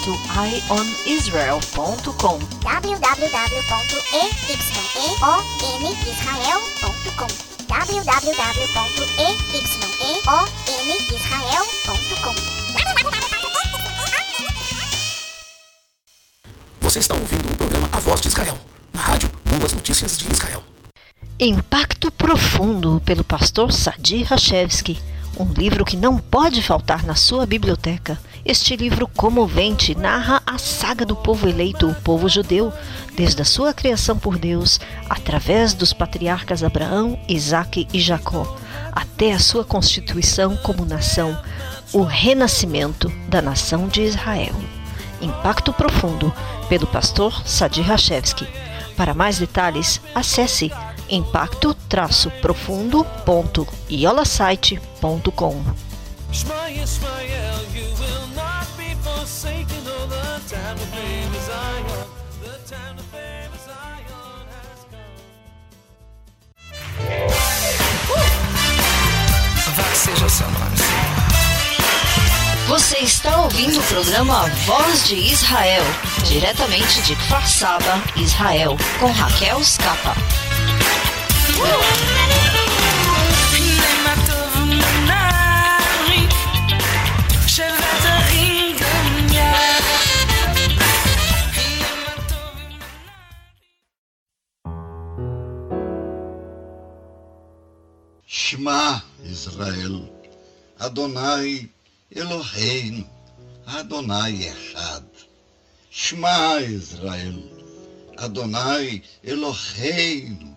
www.ionisrael.com www.eyonisrael.com www.eyonisrael.com Você está ouvindo o programa A Voz de Israel, na rádio Boas Notícias de Israel. Impacto Profundo, pelo pastor Sadi Rachevski. Livro que não pode faltar na sua biblioteca. Este livro comovente narra a saga do povo eleito, o povo judeu, desde a sua criação por Deus, através dos patriarcas Abraão, Isaque e Jacó, até a sua constituição como nação, o renascimento da nação de Israel. Impacto Profundo, pelo pastor Sadi Rachevski. Para mais detalhes, acesse impacto-profundo.iolasite.com. Shema Yisrael, you will not be forsaken all the time of favor Zion. The time of favor Zion has come. Vai seja o seu nome, Senhor. Você está ouvindo o programa Voz de Israel, diretamente de Kfar Saba, Israel, com Raquel Scapa. Shema Israel, Adonai Eloheinu, Adonai Echad. Shema Israel, Adonai Eloheinu,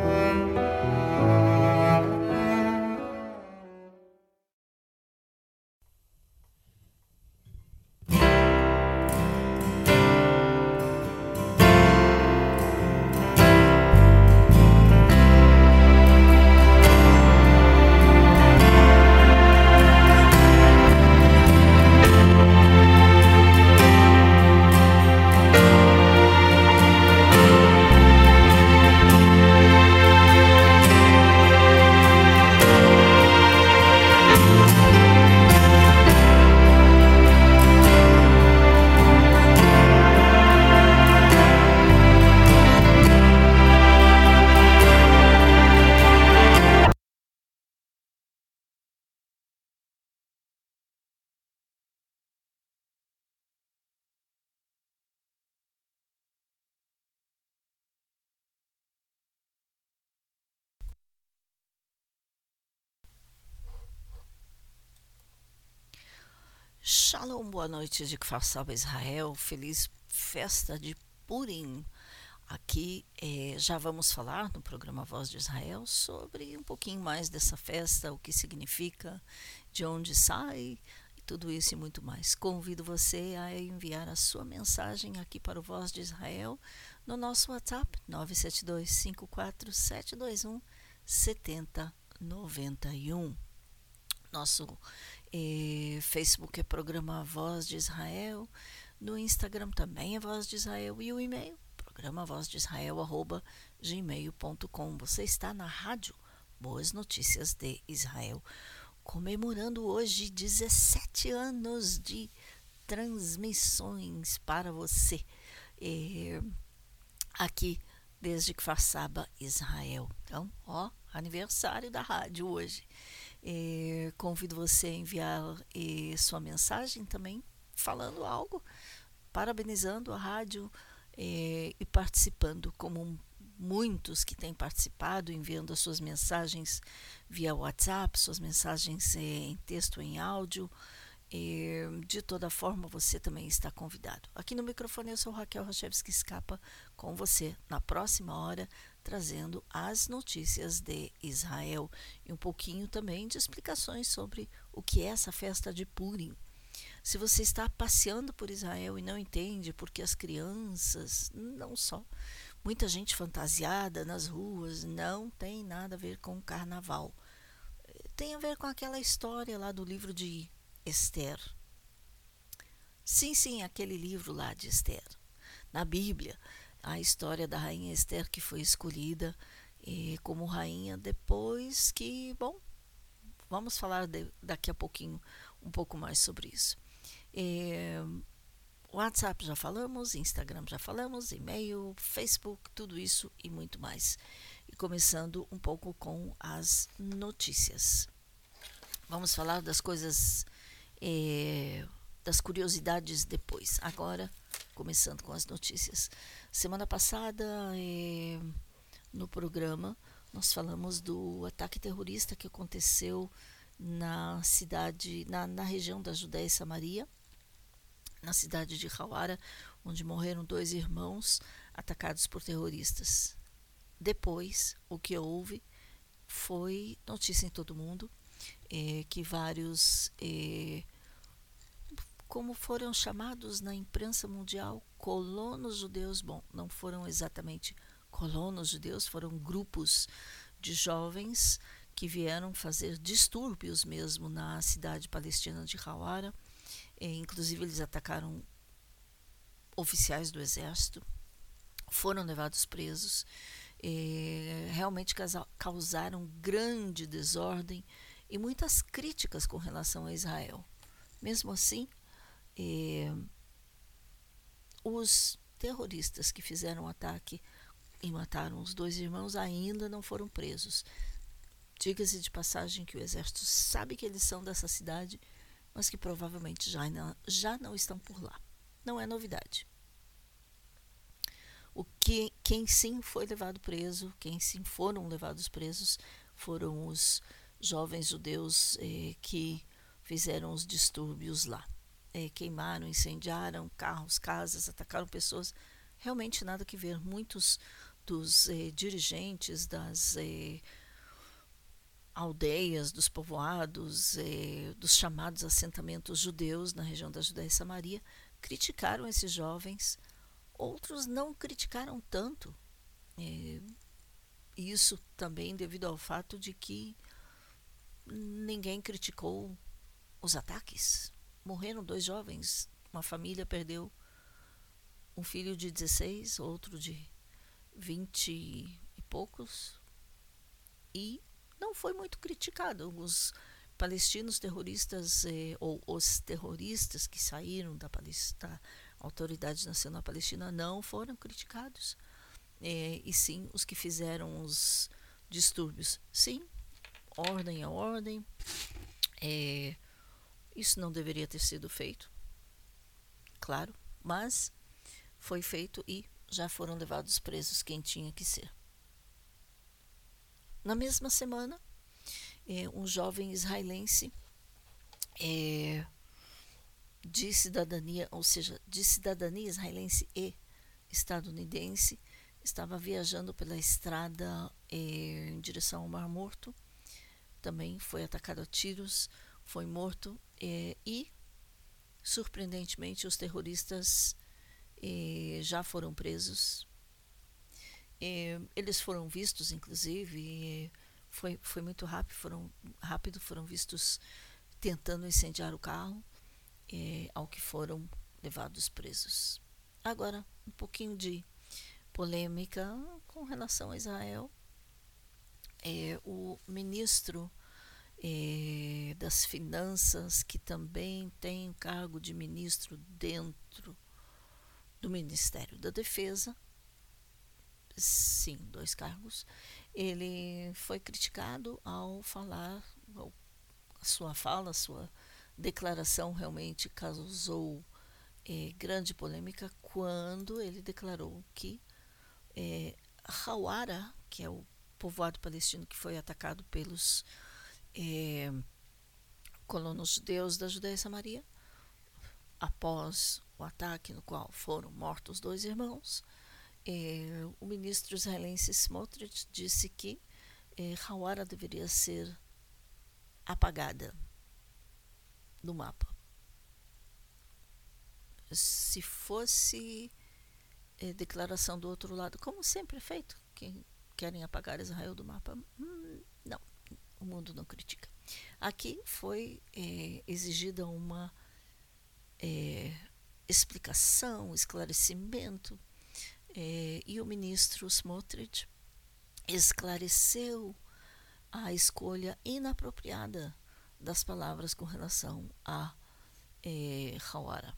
Shalom, boa noite de Kfar Israel, feliz festa de Purim. Aqui eh, já vamos falar no programa Voz de Israel sobre um pouquinho mais dessa festa, o que significa, de onde sai, tudo isso e muito mais. Convido você a enviar a sua mensagem aqui para o Voz de Israel no nosso WhatsApp 972 54721 7091. Nosso eh, Facebook é programa Voz de Israel, no Instagram também é Voz de Israel e o e-mail programa voz de Israel arroba gmail.com. Você está na rádio Boas Notícias de Israel, comemorando hoje 17 anos de transmissões para você eh, aqui desde que Saba, Israel. Então, ó, aniversário da rádio hoje. Eh, convido você a enviar eh, sua mensagem também, falando algo, parabenizando a rádio eh, e participando, como muitos que têm participado, enviando as suas mensagens via WhatsApp, suas mensagens em texto, em áudio. de toda forma, você também está convidado. Aqui no microfone eu sou Raquel Rachevski Escapa com você na próxima hora trazendo as notícias de Israel e um pouquinho também de explicações sobre o que é essa festa de Purim. Se você está passeando por Israel e não entende porque as crianças, não só, muita gente fantasiada nas ruas, não tem nada a ver com o carnaval. Tem a ver com aquela história lá do livro de Esther. Sim, sim, aquele livro lá de Esther. Na Bíblia, a história da rainha Esther que foi escolhida eh, como rainha depois que, bom, vamos falar de, daqui a pouquinho um pouco mais sobre isso. Eh, WhatsApp já falamos, Instagram já falamos, e-mail, Facebook, tudo isso e muito mais. E começando um pouco com as notícias. Vamos falar das coisas, eh, das curiosidades depois. Agora, começando com as notícias. Semana passada, eh, no programa, nós falamos do ataque terrorista que aconteceu na cidade, na, na região da Judéia e Samaria na cidade de Hawara, onde morreram dois irmãos atacados por terroristas. Depois, o que houve foi notícia em todo mundo é, que vários, é, como foram chamados na imprensa mundial, colonos judeus, bom, não foram exatamente colonos judeus, foram grupos de jovens que vieram fazer distúrbios mesmo na cidade palestina de Hawara é, inclusive, eles atacaram oficiais do exército, foram levados presos, é, realmente causaram grande desordem e muitas críticas com relação a Israel. Mesmo assim, os terroristas que fizeram o ataque e mataram os dois irmãos ainda não foram presos. Diga-se de passagem que o exército sabe que eles são dessa cidade mas que provavelmente já não, já não estão por lá. Não é novidade. O que, quem sim foi levado preso, quem sim foram levados presos, foram os jovens judeus eh, que fizeram os distúrbios lá. Eh, queimaram, incendiaram carros, casas, atacaram pessoas. Realmente nada que ver. Muitos dos eh, dirigentes das eh, aldeias, dos povoados, eh, dos chamados assentamentos judeus na região da Judéia e Samaria, criticaram esses jovens. Outros não criticaram tanto. Isso também devido ao fato de que ninguém criticou os ataques. Morreram dois jovens, uma família perdeu um filho de 16, outro de 20 e poucos, e não foi muito criticado. Os palestinos terroristas, eh, ou os terroristas que saíram da, Palestina, Autoridade Nacional Palestina, não foram criticados. Eh, e sim os que fizeram os distúrbios. Sim, ordem é ordem. Eh, isso não deveria ter sido feito, claro, mas foi feito e já foram levados presos quem tinha que ser. Na mesma semana, é, um jovem israelense é, de cidadania, ou seja, de cidadania israelense e estadunidense, estava viajando pela estrada é, em direção ao Mar Morto. Também foi atacado a tiros, foi morto é, e, surpreendentemente, os terroristas é, já foram presos é, eles foram vistos, inclusive, foi, foi muito rápido, foram rápido, foram vistos tentando incendiar o carro, é, ao que foram levados presos. Agora, um pouquinho de polêmica com relação a Israel. É, o ministro é, das Finanças, que também tem o cargo de ministro dentro do Ministério da Defesa, sim, dois cargos, ele foi criticado ao falar, a sua fala, a sua declaração realmente causou é, grande polêmica quando ele declarou que é, Hawara, que é o povoado palestino que foi atacado pelos é, colonos judeus da Judéia e Samaria, após o ataque no qual foram mortos dois irmãos, eh, o ministro israelense Smotrich disse que eh, Hawara deveria ser apagada do mapa. Se fosse eh, declaração do outro lado, como sempre é feito, que querem apagar Israel do mapa, hum, o mundo não critica. Aqui foi eh, exigida uma eh, explicação, esclarecimento, eh, e o ministro Smotrich esclareceu a escolha inapropriada das palavras com relação a eh, Hawara.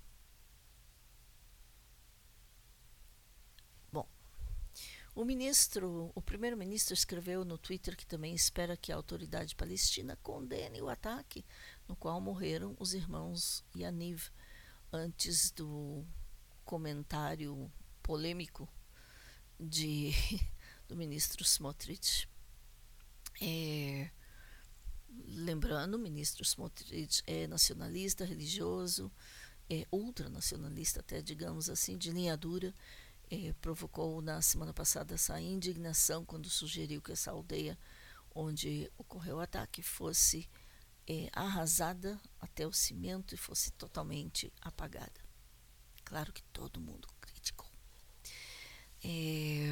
O ministro, o primeiro-ministro escreveu no Twitter que também espera que a autoridade palestina condene o ataque no qual morreram os irmãos Yaniv antes do comentário polêmico de do ministro Smotrich. É, lembrando, o ministro Smotrich é nacionalista, religioso, é ultranacionalista, até digamos assim, de linha dura. É, provocou na semana passada essa indignação quando sugeriu que essa aldeia onde ocorreu o ataque fosse é, arrasada até o cimento e fosse totalmente apagada. Claro que todo mundo criticou. É,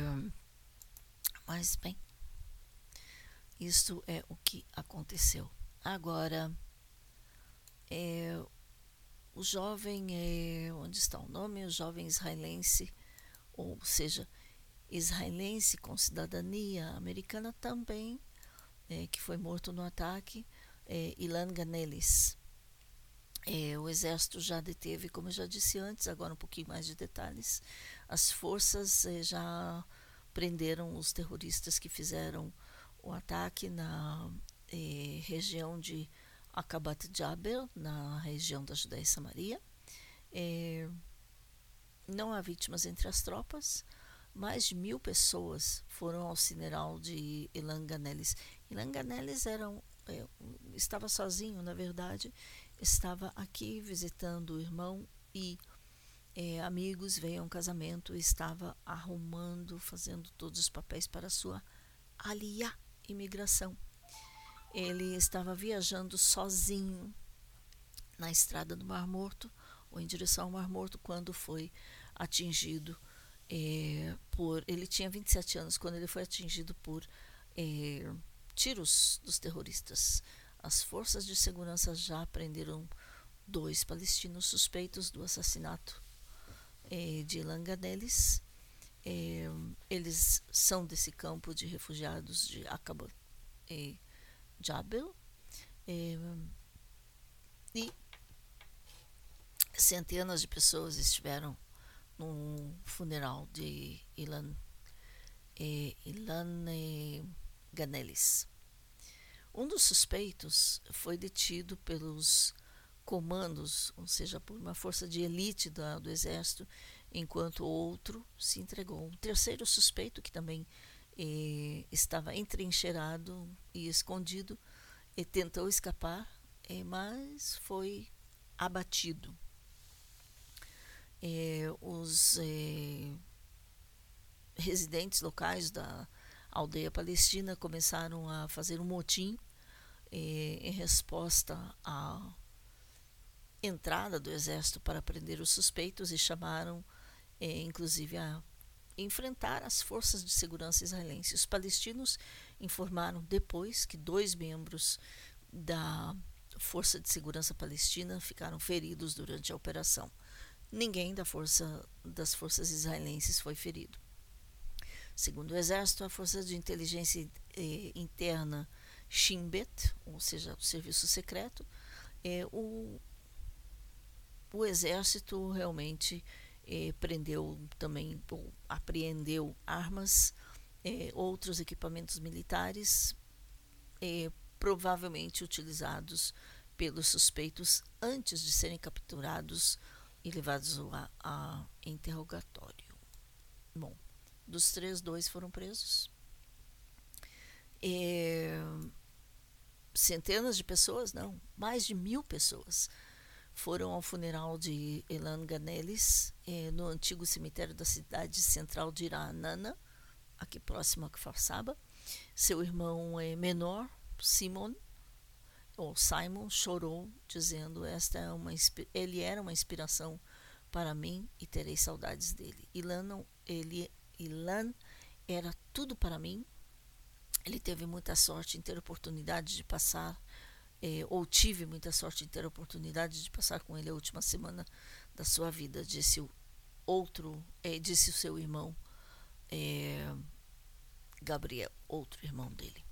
mas, bem, isso é o que aconteceu. Agora, o jovem, onde está o nome? O jovem israelense, ou seja, israelense com cidadania americana também, é, que foi morto no ataque, é, Ilan Ganelis. É, o exército já deteve, como eu já disse antes, agora um pouquinho mais de detalhes. As forças é, já prenderam os terroristas que fizeram o ataque na eh, região de Akabat Jabel, na região da Judéia e Samaria. Não há vítimas entre as tropas. Mais de mil pessoas foram ao cineral de Ilan Ganelis. Ilan Ganelis era um, é, estava sozinho, na verdade, estava aqui visitando o irmão e é, amigos, veio a um casamento, estava arrumando, fazendo todos os papéis para sua aliá, imigração. Ele estava viajando sozinho na estrada do Mar Morto, ou em direção ao Mar Morto, quando foi atingido é, por. Ele tinha 27 anos quando ele foi atingido por é, tiros dos terroristas. As forças de segurança já prenderam dois palestinos suspeitos do assassinato é, de Langanelis. É, eles são desse campo de refugiados de Aqaba e Jabel. E centenas de pessoas estiveram no funeral de Ilan, eh, Ilan eh, Ganelis. Um dos suspeitos foi detido pelos comandos, ou seja, por uma força de elite da, do exército, enquanto outro se entregou. Um terceiro suspeito, que também eh, estava entrincheirado e escondido, e tentou escapar, eh, mas foi abatido. Eh, os residentes locais da aldeia palestina começaram a fazer um motim em resposta a entrada do exército para prender os suspeitos e chamaram, inclusive, a enfrentar as forças de segurança israelenses. Os palestinos informaram depois que dois membros da Força de Segurança Palestina ficaram feridos durante a operação. Ninguém da força, das forças israelenses foi ferido. Segundo o Exército, a Força de Inteligência eh, Interna Shin Bet, ou seja, o Serviço Secreto, eh, o o exército realmente eh, prendeu também, ou apreendeu armas, eh, outros equipamentos militares, eh, provavelmente utilizados pelos suspeitos antes de serem capturados e levados a, a interrogatório. Bom, dos três, dois foram presos. centenas de pessoas, não, mais de mil pessoas foram ao funeral de Elan Ganelis eh, no antigo cemitério da cidade central de Iranana, aqui próximo a Kfar Seu irmão eh, menor, Simon, ou Simon, chorou, dizendo: Esta é uma ele era uma inspiração para mim e terei saudades dele. Ilan, não, ele, Ilan era tudo para mim. Ele teve muita sorte em ter oportunidade de passar é, ou tive muita sorte de ter oportunidade de passar com ele a última semana da sua vida, disse o outro, é, disse o seu irmão é, Gabriel, outro irmão dele.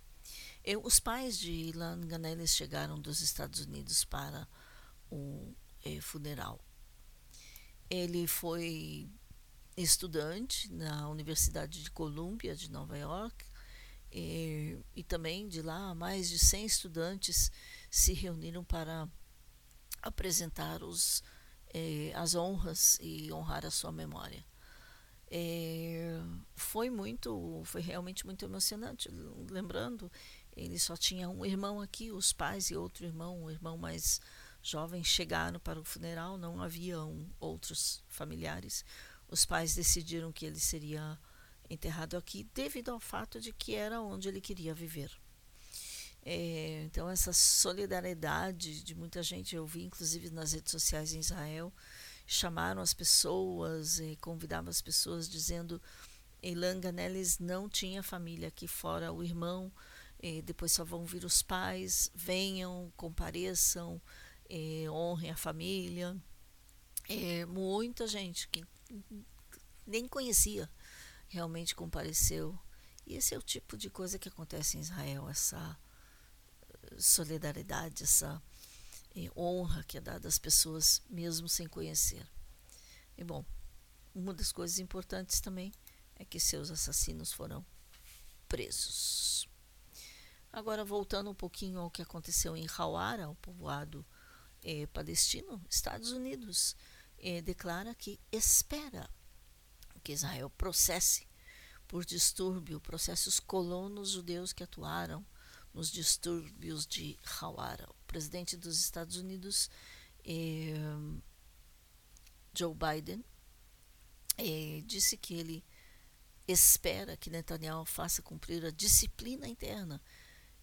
Eu, os pais de Ilan Ganelis chegaram dos Estados Unidos para o funeral. Ele foi estudante na Universidade de Columbia de Nova York e, e também de lá mais de 100 estudantes se reuniram para apresentar os, eh, as honras e honrar a sua memória. É, foi muito, foi realmente muito emocionante. Lembrando, ele só tinha um irmão aqui, os pais e outro irmão, o irmão mais jovem chegaram para o funeral, não haviam outros familiares. Os pais decidiram que ele seria enterrado aqui devido ao fato de que era onde ele queria viver. É, então, essa solidariedade de muita gente, eu vi inclusive nas redes sociais em Israel, chamaram as pessoas e convidavam as pessoas dizendo Elan Ganelis não tinha família aqui fora, o irmão, depois só vão vir os pais, venham, compareçam, honrem a família. É, muita gente que nem conhecia realmente compareceu. E esse é o tipo de coisa que acontece em Israel, essa solidariedade, essa eh, honra que é dada às pessoas mesmo sem conhecer. E bom, uma das coisas importantes também é que seus assassinos foram presos. Agora, voltando um pouquinho ao que aconteceu em Hawara, o povoado eh, palestino, Estados Unidos eh, declara que espera que Israel processe por distúrbio processos colonos judeus que atuaram nos distúrbios de Hawara. O presidente dos Estados Unidos, eh, Joe Biden, disse que ele espera que Netanyahu faça cumprir a disciplina interna.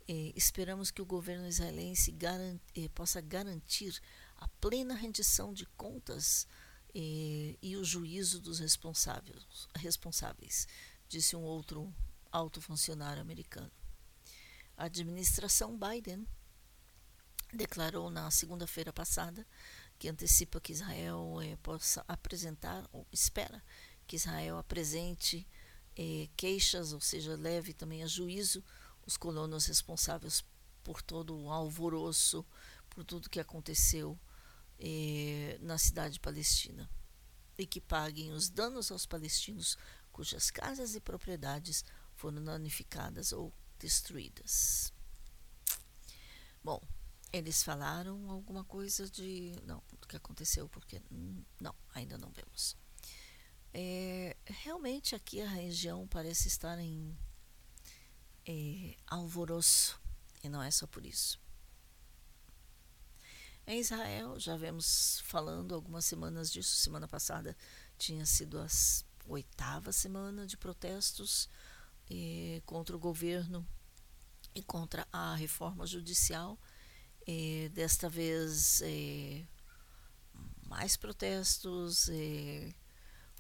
Eh, esperamos que o governo israelense garant, possa garantir a plena rendição de contas e o juízo dos responsáveis, responsáveis, disse um outro alto funcionário americano. A administração Biden declarou na segunda-feira passada que antecipa que Israel eh, possa apresentar, ou espera que Israel apresente eh, queixas, ou seja, leve também a juízo os colonos responsáveis por todo o alvoroço, por tudo que aconteceu eh, na cidade palestina e que paguem os danos aos palestinos cujas casas e propriedades foram danificadas ou destruídas. Bom, eles falaram alguma coisa de. Não, do que aconteceu, porque. Não, ainda não vemos. É, realmente aqui a região parece estar em é, alvoroço, e não é só por isso. Em Israel, já vemos falando algumas semanas disso. Semana passada tinha sido a oitava semana de protestos contra o governo e contra a reforma judicial. Desta vez, eh, mais protestos,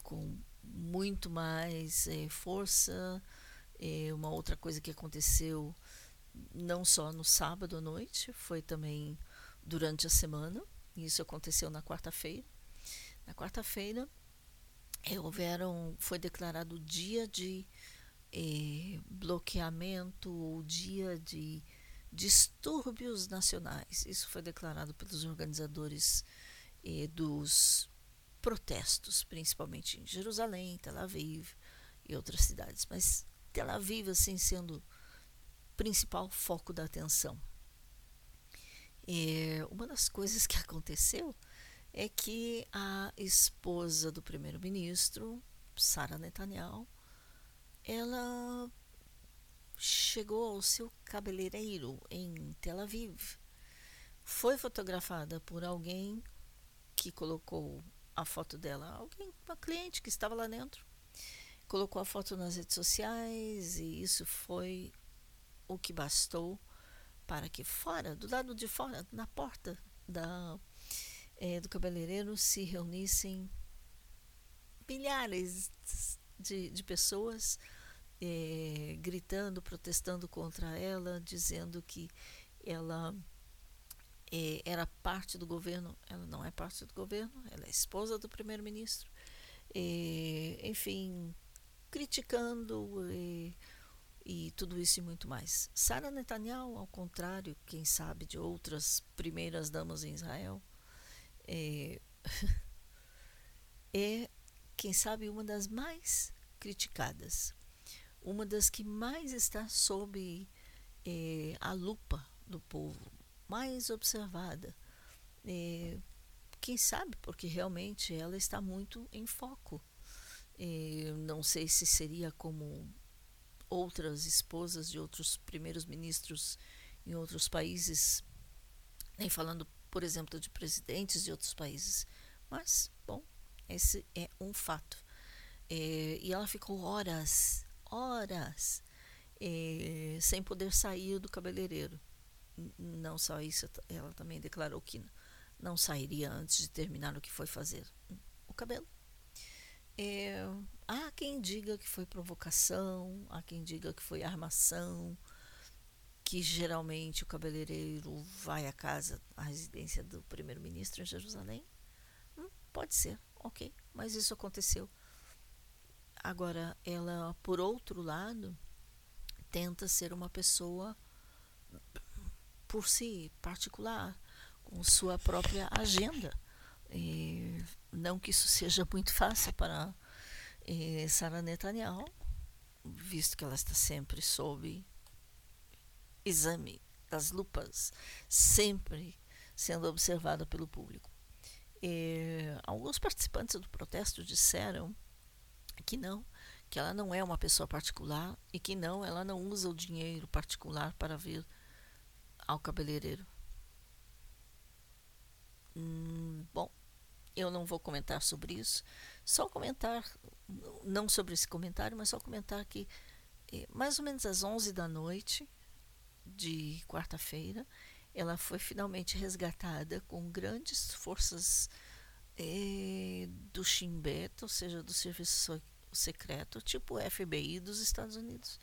com muito mais força. Uma outra coisa que aconteceu não só no sábado à noite, foi também durante a semana. Isso aconteceu na quarta-feira. Na quarta-feira é, houveram, foi declarado dia de eh, bloqueamento ou dia de distúrbios nacionais. Isso foi declarado pelos organizadores eh, dos protestos, principalmente em Jerusalém, Tel Aviv e outras cidades. Mas Tel Aviv, assim, sendo principal foco da atenção. É, uma das coisas que aconteceu é que a esposa do primeiro-ministro, Sara Netanyahu, ela chegou ao seu cabeleireiro em Tel Aviv. Foi fotografada por alguém que colocou a foto dela, alguém, uma cliente que estava lá dentro, colocou a foto nas redes sociais e isso foi o que bastou para que fora, do lado de fora, na porta da, eh, do cabeleireiro, se reunissem milhares de, de pessoas eh, gritando, protestando contra ela, dizendo que ela eh, era parte do governo. Ela não é parte do governo, ela é esposa do primeiro-ministro. Enfim, criticando eh, e tudo isso e muito mais. Sara Netanyahu, ao contrário, quem sabe, de outras primeiras damas em Israel, é, é quem sabe, uma das mais criticadas, uma das que mais está sob eh, a lupa do povo, mais observada. Eh, quem sabe, porque realmente ela está muito em foco. Não sei se seria como outras esposas de outros primeiros ministros em outros países, nem falando, por exemplo, de presidentes de outros países, mas, bom, esse é um fato. É, e ela ficou horas, horas, é, sem poder sair do cabeleireiro. Não só isso, ela também declarou que não sairia antes de terminar o que foi fazer o cabelo. É, há quem diga que foi provocação, há quem diga que foi armação, que geralmente o cabeleireiro vai à casa, à residência do primeiro-ministro em Jerusalém. Hum, pode ser ok, mas isso aconteceu. Agora, ela, por outro lado, tenta ser uma pessoa por si, particular, com sua própria agenda. E não que isso seja muito fácil para eh, Sara Netanyahu, visto que ela está sempre sob exame das lupas, sempre sendo observada pelo público. E, alguns participantes do protesto disseram que não, que ela não é uma pessoa particular e que não, ela não usa o dinheiro particular para vir ao cabeleireiro. Hum, bom, eu não vou comentar sobre isso, só comentar, não sobre esse comentário, mas só comentar que eh, mais ou menos às 11 da noite de quarta-feira, ela foi finalmente resgatada com grandes forças eh, do Shin Bet, ou seja, do serviço secreto, tipo FBI dos Estados Unidos,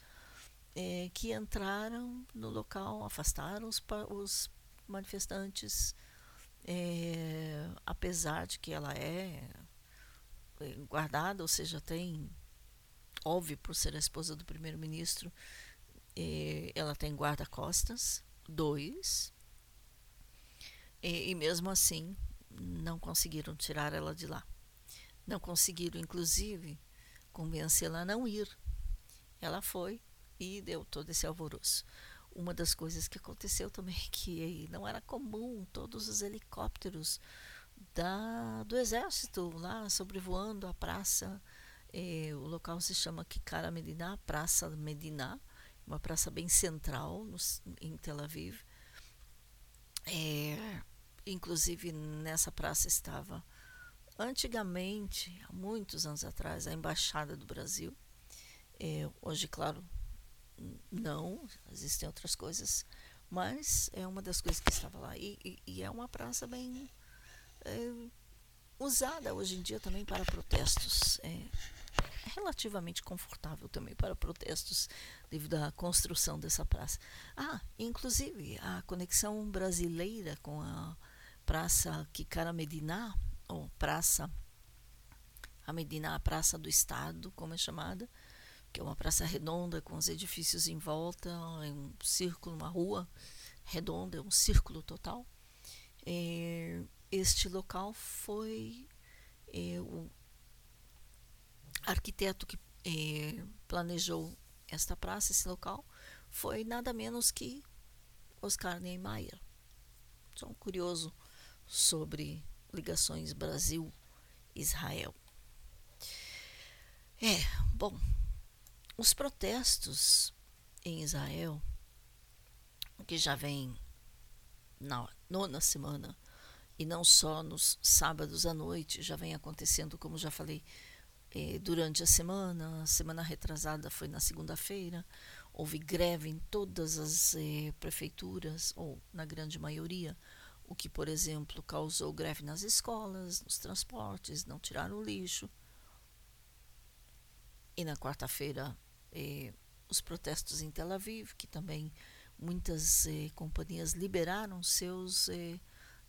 eh, que entraram no local, afastaram os, os manifestantes, eh, apesar de que ela é guardada, ou seja, tem, óbvio, por ser a esposa do primeiro-ministro, ela tem guarda-costas, dois, e, e mesmo assim, não conseguiram tirar ela de lá. Não conseguiram, inclusive, convencê-la a não ir. Ela foi e deu todo esse alvoroço. Uma das coisas que aconteceu também que não era comum todos os helicópteros da, do exército lá sobrevoando a praça. Eh, o local se chama Kikara Medina, Praça Medina, uma praça bem central no, em Tel Aviv. É, inclusive nessa praça estava antigamente, há muitos anos atrás, a embaixada do Brasil. É, hoje, claro, não, existem outras coisas, mas é uma das coisas que estava lá. E, e, e é uma praça bem é, usada hoje em dia também para protestos. É, relativamente confortável também para protestos devido à construção dessa praça. Ah, inclusive a conexão brasileira com a Praça Kikara Medina, ou Praça a Medina, a Praça do Estado, como é chamada, que é uma praça redonda com os edifícios em volta, é um círculo, uma rua redonda, é um círculo total. É, este local foi é, o arquiteto que é, planejou esta praça, esse local, foi nada menos que Oscar Niemeyer. Só um curioso sobre ligações Brasil-Israel. É, bom, os protestos em Israel, que já vem na nona semana e não só nos sábados à noite, já vem acontecendo, como já falei, eh, durante a semana. A semana retrasada foi na segunda-feira. Houve greve em todas as eh, prefeituras, ou na grande maioria, o que, por exemplo, causou greve nas escolas, nos transportes, não tiraram o lixo. E na quarta-feira, eh, os protestos em Tel Aviv, que também muitas eh, companhias liberaram seus eh,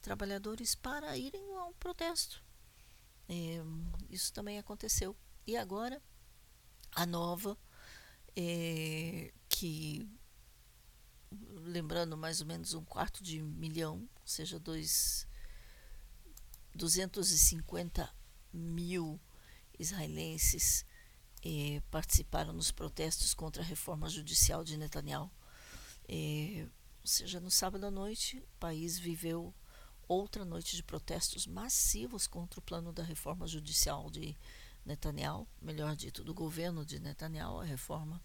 trabalhadores para irem a um protesto. Eh, isso também aconteceu. E agora, a nova, eh, que lembrando mais ou menos um quarto de milhão, ou seja, dois, 250 mil israelenses eh, participaram nos protestos contra a reforma judicial de Netanyahu. Eh, ou seja, no sábado à noite, o país viveu outra noite de protestos massivos contra o plano da reforma judicial de Netanyahu, melhor dito, do governo de Netanyahu, a reforma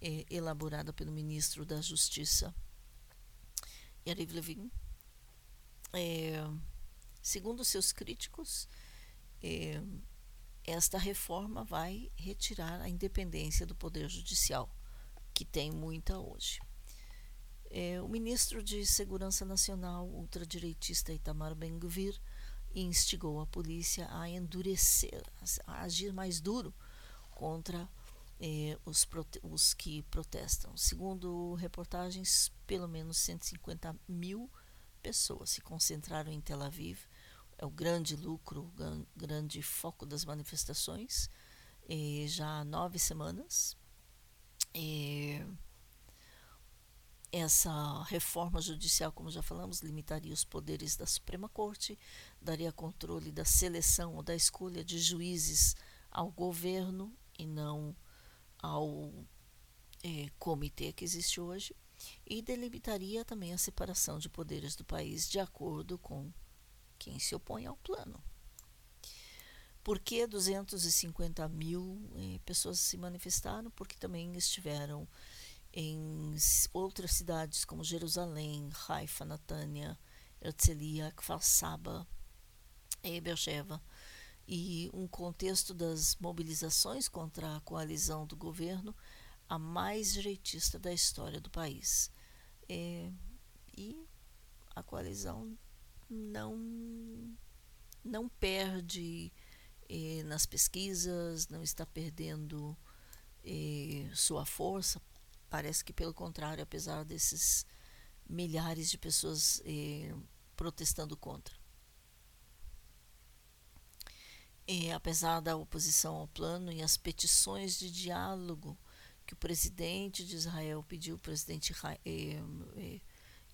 eh, elaborada pelo ministro da Justiça, Yariv Levin. Eh, segundo seus críticos, eh, esta reforma vai retirar a independência do Poder Judicial, que tem muita hoje. É, o ministro de Segurança Nacional, ultradireitista Itamar Ben-Gvir, instigou a polícia a endurecer, a agir mais duro contra eh, os, os, que protestam. Segundo reportagens, pelo menos 150 mil pessoas se concentraram em Tel Aviv é o grande lucro, o grande foco das manifestações, eh, já há nove semanas. Eh, essa reforma judicial, como já falamos, limitaria os poderes da Suprema Corte, daria controle da seleção ou da escolha de juízes ao governo e não ao eh, comitê que existe hoje, e delimitaria também a separação de poderes do país de acordo com quem se opõe ao plano. Por que 250 mil eh, pessoas se manifestaram? Porque também estiveram em outras cidades como Jerusalém, Haifa, Natânia, Herzliya, Kfar Saba, e Beersheba, e um contexto das mobilizações contra a coalizão do governo, a mais direitista da história do país. É, e a coalizão não não perde eh, nas pesquisas, não está perdendo eh, sua força. Parece que, pelo contrário, apesar desses milhares de pessoas eh, protestando contra. E, apesar da oposição ao plano e as petições de diálogo que o presidente de Israel pediu, o presidente eh, eh,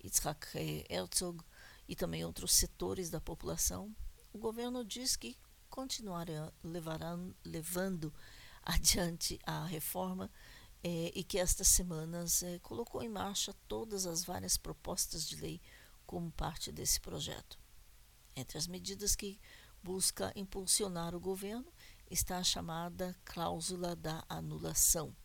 Yitzhak Herzog, e também outros setores da população, o governo diz que continuará levará, levando adiante a reforma eh, e que estas semanas eh, colocou em marcha todas as várias propostas de lei como parte desse projeto. Entre as medidas que busca impulsionar o governo está a chamada cláusula da anulação,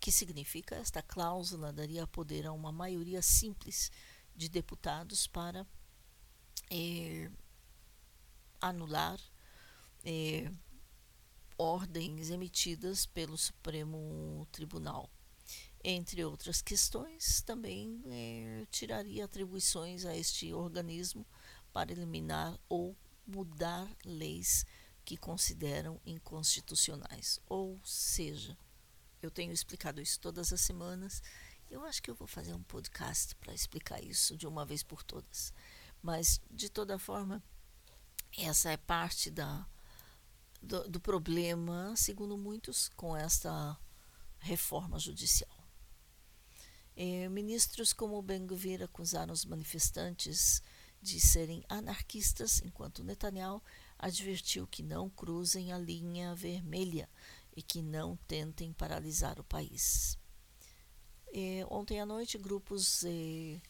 que significa esta cláusula daria poder a uma maioria simples de deputados para é, anular é, ordens emitidas pelo Supremo Tribunal. Entre outras questões, também é, tiraria atribuições a este organismo para eliminar ou mudar leis que consideram inconstitucionais. Ou seja, eu tenho explicado isso todas as semanas eu acho que eu vou fazer um podcast para explicar isso de uma vez por todas. Mas, de toda forma, essa é parte da, do, do problema, segundo muitos, com esta reforma judicial. É, ministros como Ben-Gvir acusaram os manifestantes de serem anarquistas, enquanto Netanyahu advertiu que não cruzem a linha vermelha e que não tentem paralisar o país. É, ontem à noite, grupos é,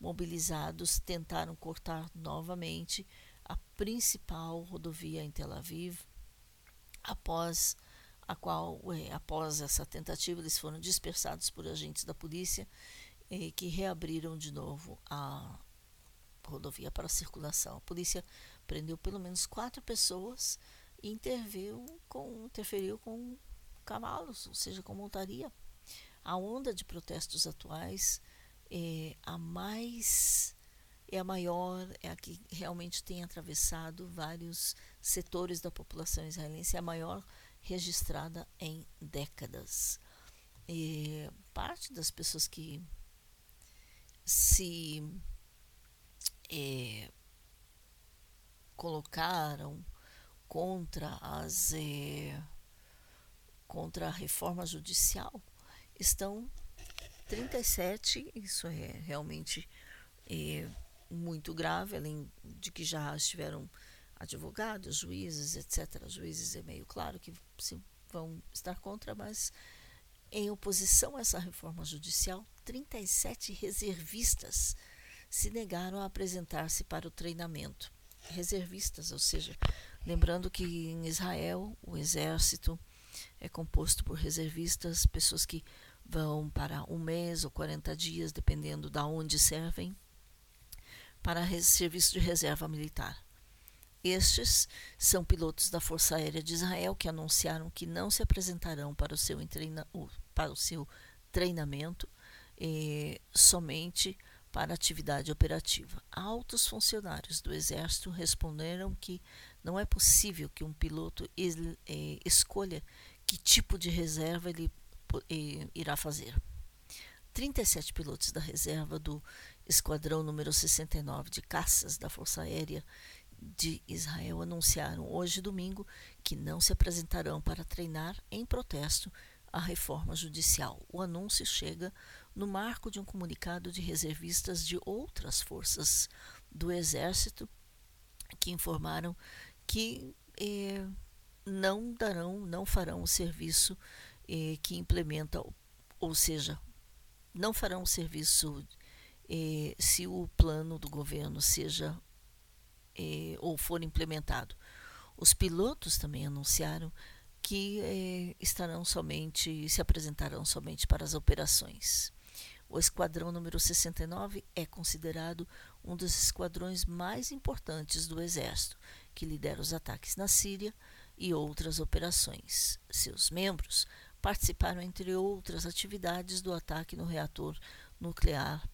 mobilizados tentaram cortar novamente a principal rodovia em Tel Aviv, após a qual, é, após essa tentativa, eles foram dispersados por agentes da polícia que reabriram de novo a, rodovia para circulação. A polícia prendeu pelo menos quatro pessoas e interveio com, interferiu com cavalos, ou seja, com montaria. A onda de protestos atuais é a mais é a maior, é a que realmente tem atravessado vários setores da população israelense, é a maior registrada em décadas. E parte das pessoas que se é, colocaram contra as é, contra a reforma judicial estão 37 isso é realmente é, muito grave além de que já estiveram advogados juízes etc juízes é meio claro que se vão estar contra mas em oposição a essa reforma judicial 37 reservistas se negaram a apresentar-se para o treinamento. Reservistas, ou seja, lembrando que em Israel o exército é composto por reservistas, pessoas que vão para um mês ou 40 dias, dependendo de onde servem, para serviço de reserva militar. Estes são pilotos da Força Aérea de Israel que anunciaram que não se apresentarão para o seu, para o seu treinamento eh, somente para atividade operativa. Altos funcionários do Exército responderam que não é possível que um piloto eh, escolha que tipo de reserva ele irá fazer. 37 pilotos da reserva do Esquadrão número 69 de caças da Força Aérea de Israel anunciaram hoje, domingo, que não se apresentarão para treinar em protesto à reforma judicial. O anúncio chega no marco de um comunicado de reservistas de outras forças do Exército que informaram que eh, não darão, não farão o serviço eh, que implementa, ou seja, não farão serviço eh, se o plano do governo seja eh, ou for implementado. Os pilotos também anunciaram que estarão somente, se apresentarão somente para as operações. O esquadrão número 69 é considerado um dos esquadrões mais importantes do Exército, que lidera os ataques na Síria e outras operações. Seus membros participaram, entre outras atividades, do ataque no reator nuclear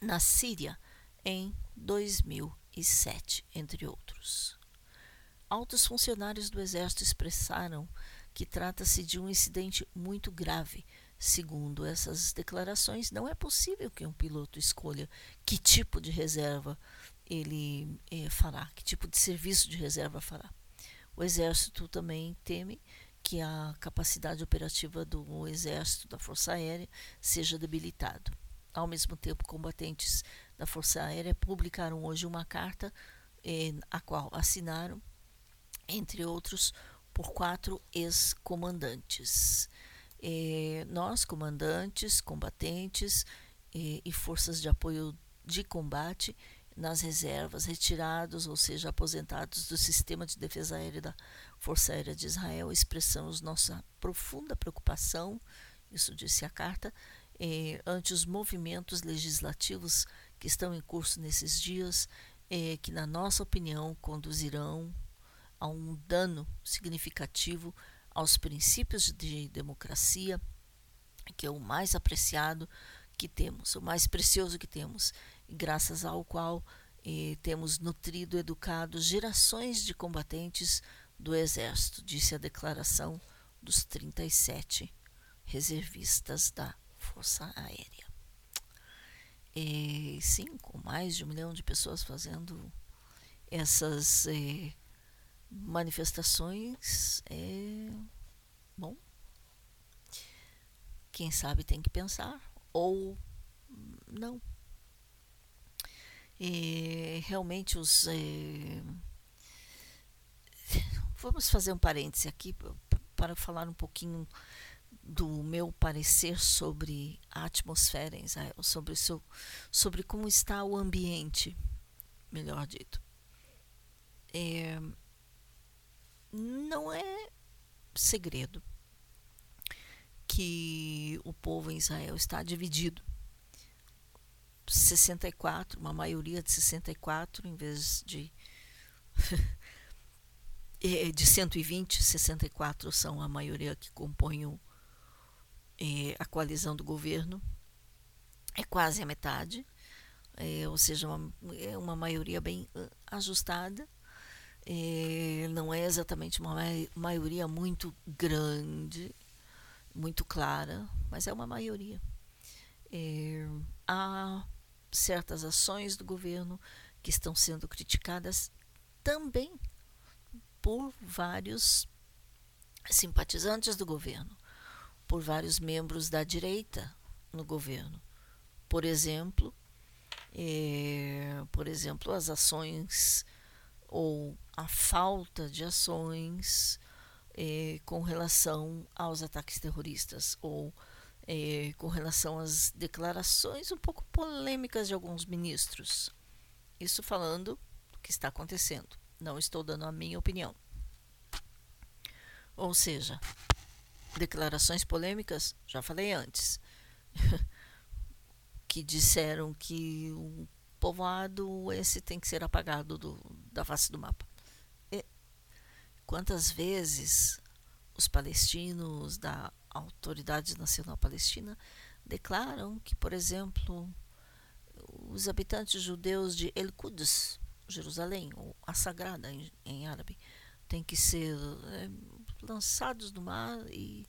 na Síria em 2007, entre outros. Altos funcionários do Exército expressaram que trata-se de um incidente muito grave Segundo essas declarações, não é possível que um piloto escolha que tipo de reserva ele eh, fará, que tipo de serviço de reserva fará. O Exército também teme que a capacidade operativa do Exército, da Força Aérea, seja debilitado. Ao mesmo tempo, combatentes da Força Aérea publicaram hoje uma carta eh, a qual assinaram, entre outros, por quatro ex-comandantes eh, nós, comandantes, combatentes eh, e forças de apoio de combate nas reservas, retirados, ou seja, aposentados do sistema de defesa aérea da Força Aérea de Israel, expressamos nossa profunda preocupação, isso disse a carta, eh, ante os movimentos legislativos que estão em curso nesses dias, eh, que, na nossa opinião, conduzirão a um dano significativo aos princípios de democracia, que é o mais apreciado que temos, o mais precioso que temos, graças ao qual eh, temos nutrido, educado gerações de combatentes do Exército, disse a declaração dos 37 reservistas da Força Aérea. E sim, com mais de um milhão de pessoas fazendo essas eh, manifestações é bom. Quem sabe tem que pensar ou não. E realmente os é, vamos fazer um parêntese aqui para falar um pouquinho do meu parecer sobre a atmosfera em Israel, sobre, sobre como está o ambiente, melhor dito. É, não é segredo que o povo em Israel está dividido. 64, uma maioria de 64 em vez de eh, de 120, 64 são a maioria que compõem o, eh, a coalizão do governo. É quase a metade, eh, ou seja, uma, é uma maioria bem ajustada. Não é exatamente uma mai- maioria muito grande, muito clara, mas é uma maioria. Há certas ações do governo que estão sendo criticadas também por vários simpatizantes do governo, por vários membros da direita no governo. Por exemplo, eh, por exemplo, as ações ou a falta de ações eh, com relação aos ataques terroristas ou eh, com relação às declarações um pouco polêmicas de alguns ministros. Isso falando do que está acontecendo. Não estou dando a minha opinião. Ou seja, declarações polêmicas, já falei antes, que disseram que o povoado esse tem que ser apagado do, da face do mapa. E quantas vezes os palestinos da Autoridade Nacional Palestina declaram que, por exemplo, os habitantes judeus de El Quds, Jerusalém, ou a Sagrada em, em árabe, têm que ser é, lançados no mar e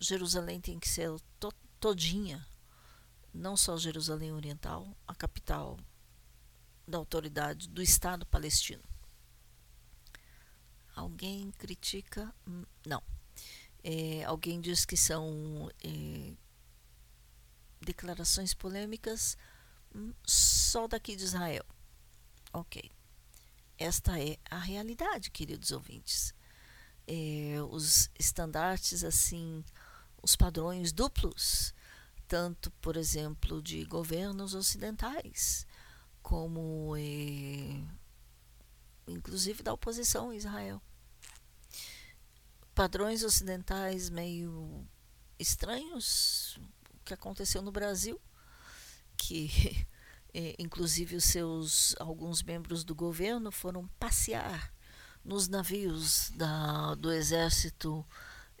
Jerusalém tem que ser to todinha, não só Jerusalém Oriental, a capital da autoridade do Estado palestino. Alguém critica? Hum, Não. É, alguém diz que são é, declarações polêmicas hum, só daqui de Israel. Ok. Esta é a realidade, queridos ouvintes. É, os estandartes, assim, os padrões duplos, tanto, por exemplo, de governos ocidentais, como eh, inclusive da oposição a Israel. Padrões ocidentais meio estranhos, o que aconteceu no Brasil, que eh, inclusive os seus alguns membros do governo foram passear nos navios da, do exército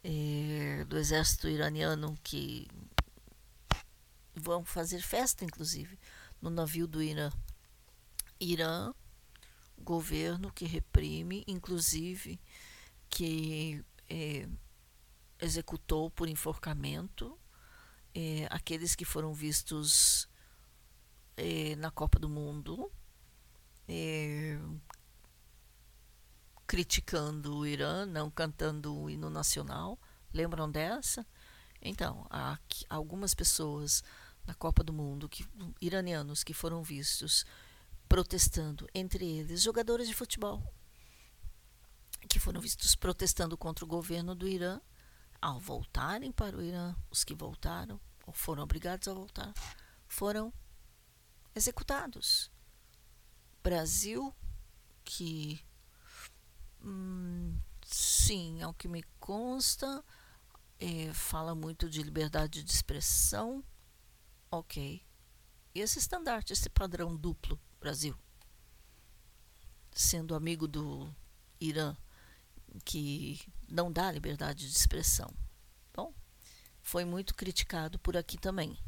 eh, do exército iraniano que vão fazer festa, inclusive, no navio do Irã. Irã, governo que reprime, inclusive que eh, executou por enforcamento eh, aqueles que foram vistos eh, na Copa do Mundo, criticando o Irã, não cantando o hino nacional. Lembram dessa? Então, há algumas pessoas na Copa do Mundo, que, iranianos, que foram vistos protestando, entre eles jogadores de futebol, que foram vistos protestando contra o governo do Irã. Ao voltarem para o Irã, os que voltaram, ou foram obrigados a voltar, foram executados. Brasil, que, hum, sim, ao que me consta, é, fala muito de liberdade de expressão. Ok. E esse estandarte, esse padrão duplo, Brasil, sendo amigo do Irã, que não dá liberdade de expressão. Bom, foi muito criticado por aqui também.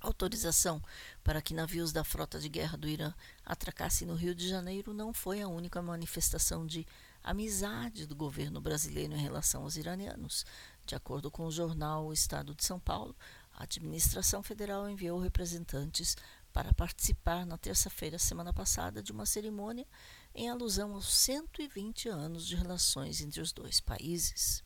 Autorização para que navios da frota de guerra do Irã atracassem no Rio de Janeiro não foi a única manifestação de amizade do governo brasileiro em relação aos iranianos. De acordo com o jornal O Estado de São Paulo, a administração federal enviou representantes para participar na terça-feira, semana passada, de uma cerimônia em alusão aos 120 anos de relações entre os dois países.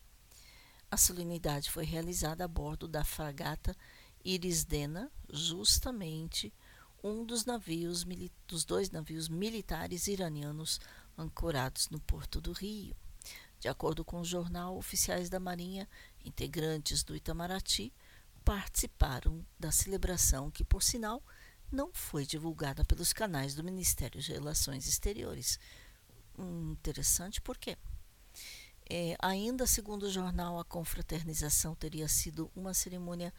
A solenidade foi realizada a bordo da fragata Irisdena, justamente um dos navios dos dois navios militares iranianos ancorados no porto do Rio. De acordo com o jornal, oficiais da Marinha, integrantes do Itamaraty, participaram da celebração que, por sinal, não foi divulgada pelos canais do Ministério de Relações Exteriores. Hum, interessante por quê? É, ainda segundo o jornal, a confraternização teria sido uma cerimônia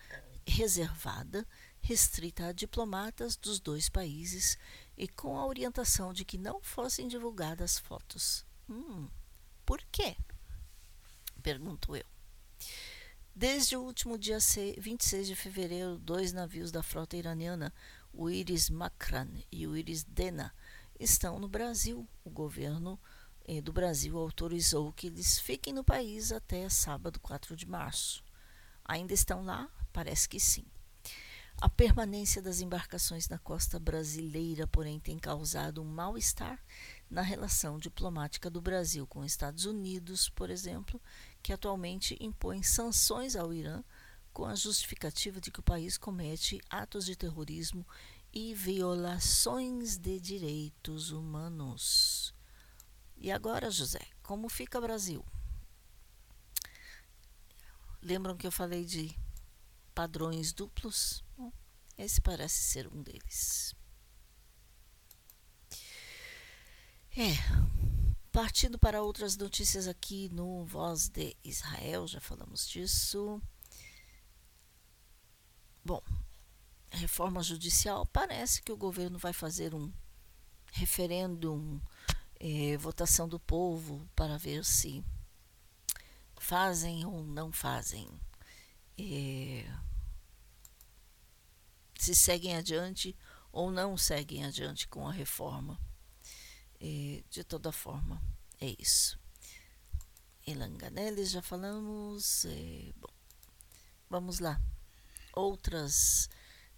reservada, restrita a diplomatas dos dois países e com a orientação de que não fossem divulgadas fotos. Hum, por quê? Pergunto eu. Desde o último dia 26 de fevereiro, dois navios da frota iraniana, o Iris Makran e o Iris Dena, estão no Brasil. O governo eh, do Brasil autorizou que eles fiquem no país até sábado, 4 de março. Ainda estão lá? Parece que sim. A permanência das embarcações na costa brasileira, porém, tem causado um mal-estar na relação diplomática do Brasil com os Estados Unidos, por exemplo, que atualmente impõe sanções ao Irã com a justificativa de que o país comete atos de terrorismo e violações de direitos humanos. E agora, José, como fica o Brasil? Lembram que eu falei de padrões duplos? Esse parece ser um deles. É, partindo para outras notícias aqui no Voz de Israel, já falamos disso. Bom, reforma judicial, parece que o governo vai fazer um referêndum, eh, votação do povo, para ver se fazem ou não fazem. Eh, se seguem adiante ou não seguem adiante com a reforma. Eh, de toda forma, é isso. Elanganeles já falamos. Bom, vamos lá. Outras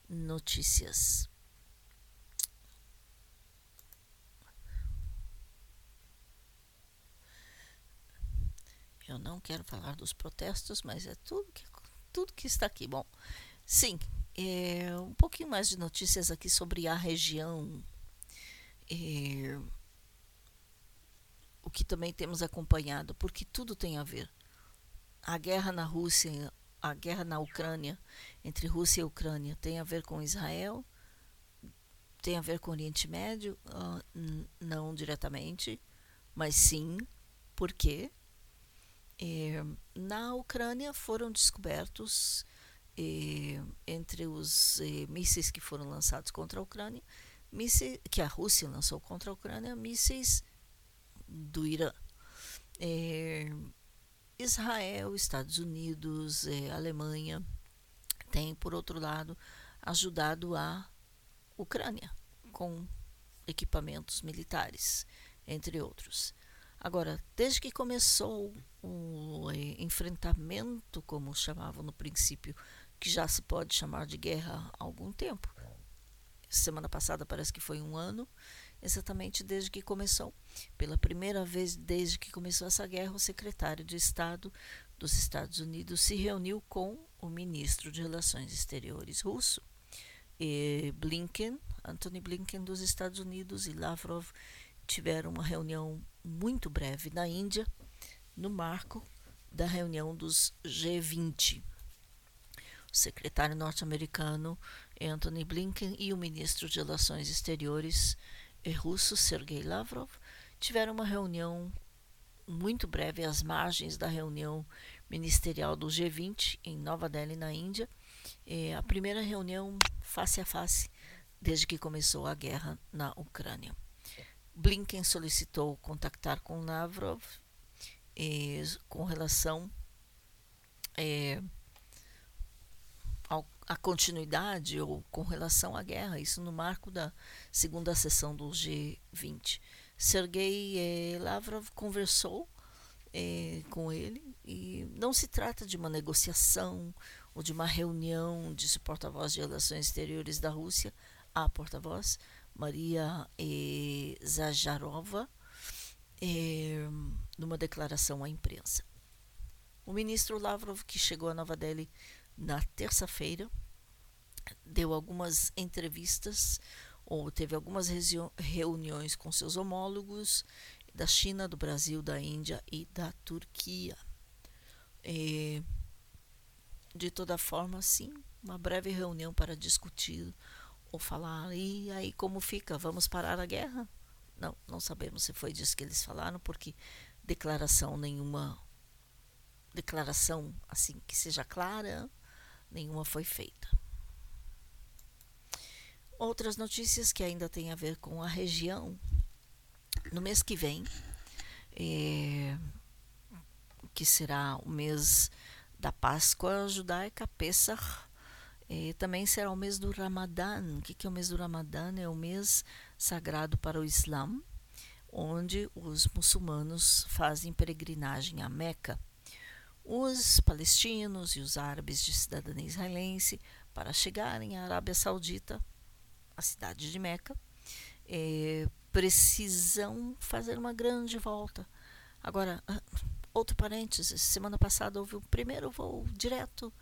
notícias. Eu não quero falar dos protestos, mas é tudo que, tudo que está aqui. Bom, sim, é, um pouquinho mais de notícias aqui sobre a região. É, o que também temos acompanhado, porque tudo tem a ver. A guerra na Rússia, a guerra na Ucrânia, entre Rússia e Ucrânia, tem a ver com Israel, tem a ver com o Oriente Médio, uh, não diretamente, mas sim, porque é, na Ucrânia foram descobertos é, entre os é, mísseis que foram lançados contra a Ucrânia, mísseis, que a Rússia lançou contra a Ucrânia, mísseis do Irã. Israel, Estados Unidos, Alemanha têm, por outro lado, ajudado a Ucrânia com equipamentos militares, entre outros. Agora, desde que começou o enfrentamento, como chamavam no princípio, que já se pode chamar de guerra há algum tempo, semana passada parece que foi um ano, exatamente desde que começou. Pela primeira vez desde que começou essa guerra, o secretário de Estado dos Estados Unidos se reuniu com o ministro de Relações Exteriores russo. Blinken, Anthony Blinken dos Estados Unidos e Lavrov tiveram uma reunião muito breve na Índia, no marco da reunião dos G20. O secretário norte-americano Anthony Blinken e o ministro de Relações Exteriores russo Sergei Lavrov tiveram uma reunião muito breve às margens da reunião ministerial do G20 em Nova Delhi, na Índia. É a primeira reunião face a face desde que começou a guerra na Ucrânia. Blinken solicitou contactar com Lavrov é, com relação é, a continuidade ou com relação à guerra, isso no marco da segunda sessão do G20. Sergei eh, Lavrov conversou eh, com ele e não se trata de uma negociação ou de uma reunião, disse o porta-voz de Relações Exteriores da Rússia, a porta-voz, Maria eh, Zajarova, numa declaração à imprensa. O ministro Lavrov, que chegou a Nova Delhi na terça-feira, deu algumas entrevistas ou teve algumas reuniões com seus homólogos da China, do Brasil, da Índia e da Turquia. E, de toda forma, sim, uma breve reunião para discutir ou falar, e aí como fica? Vamos parar a guerra? Não, não sabemos se foi disso que eles falaram, porque declaração nenhuma, declaração assim que seja clara, nenhuma foi feita. Outras notícias que ainda têm a ver com a região. No mês que vem, eh, que será o mês da Páscoa judaica, Pesach, eh, também será o mês do Ramadã. O que, que é o mês do Ramadã? É o mês sagrado para o Islã, onde os muçulmanos fazem peregrinagem a Meca. Os palestinos e os árabes de cidadania israelense, para chegarem à Arábia Saudita, a cidade de Meca, eh, precisam fazer uma grande volta. Agora, ah, outro parênteses: semana passada houve o primeiro voo direto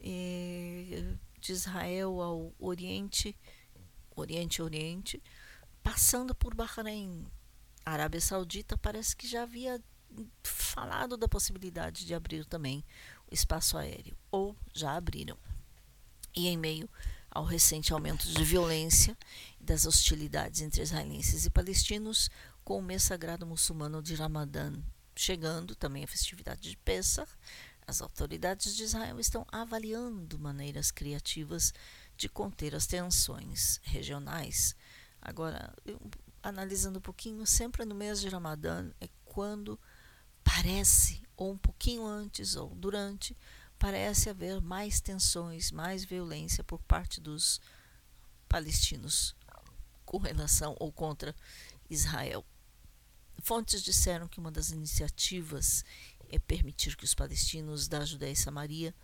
eh, de Israel ao Oriente, Oriente Oriente, passando por Bahrein. A Arábia Saudita parece que já havia falado da possibilidade de abrir também o espaço aéreo, ou já abriram. E em meio ao recente aumento de violência e das hostilidades entre israelenses e palestinos, com o mês sagrado muçulmano de Ramadã chegando, também a festividade de Pesach, as autoridades de Israel estão avaliando maneiras criativas de conter as tensões regionais. Agora, eu, analisando um pouquinho, sempre no mês de Ramadã é quando parece, ou um pouquinho antes ou durante, parece haver mais tensões, mais violência por parte dos palestinos com relação ou contra Israel. Fontes disseram que uma das iniciativas é permitir que os palestinos da Judéia e Samaria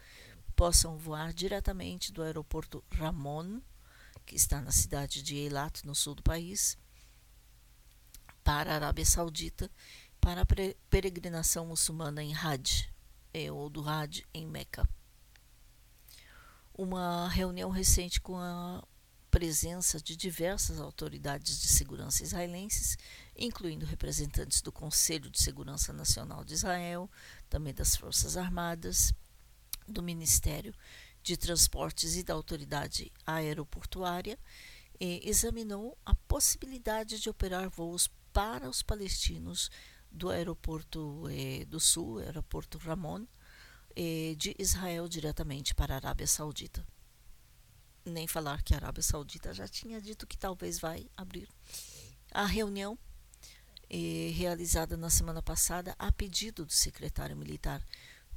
possam voar diretamente do aeroporto Ramon, que está na cidade de Eilat, no sul do país, para a Arábia Saudita, para a peregrinação muçulmana em Hajj, é, ou do Hajj em Meca. Uma reunião recente com a presença de diversas autoridades de segurança israelenses, incluindo representantes do Conselho de Segurança Nacional de Israel, também das Forças Armadas, do Ministério de Transportes e da Autoridade Aeroportuária, examinou a possibilidade de operar voos para os palestinos do aeroporto eh, do Sul, aeroporto Ramon, eh, de Israel diretamente para a Arábia Saudita. Nem falar que a Arábia Saudita já tinha dito que talvez vai abrir. A reunião eh, realizada na semana passada a pedido do secretário militar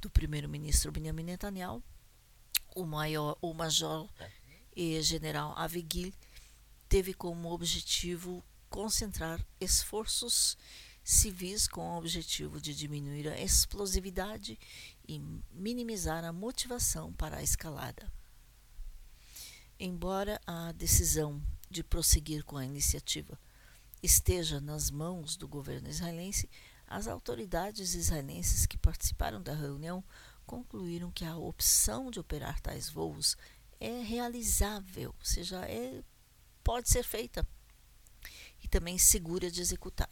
do primeiro-ministro Benjamin Netanyahu, o, maior, o major e general Avigil, teve como objetivo concentrar esforços civis com o objetivo de diminuir a explosividade e minimizar a motivação para a escalada. Embora a decisão de prosseguir com a iniciativa esteja nas mãos do governo israelense, as autoridades israelenses que participaram da reunião concluíram que a opção de operar tais voos é realizável, ou seja, é, pode ser feita e também segura de executar.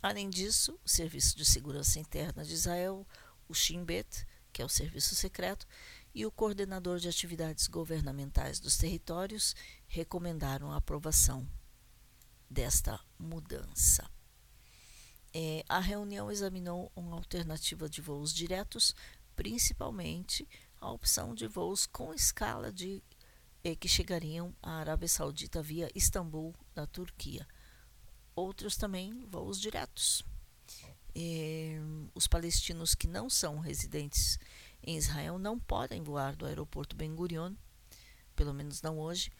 Além disso, o Serviço de Segurança Interna de Israel, o Shin Bet, que é o serviço secreto, e o coordenador de atividades governamentais dos territórios recomendaram a aprovação desta mudança. É, a reunião examinou uma alternativa de voos diretos, principalmente a opção de voos com escala de é, que chegariam à Arábia Saudita via Istambul, da Turquia outros também voos diretos. E, os palestinos que não são residentes em Israel não podem voar do aeroporto Ben Gurion, pelo menos não hoje,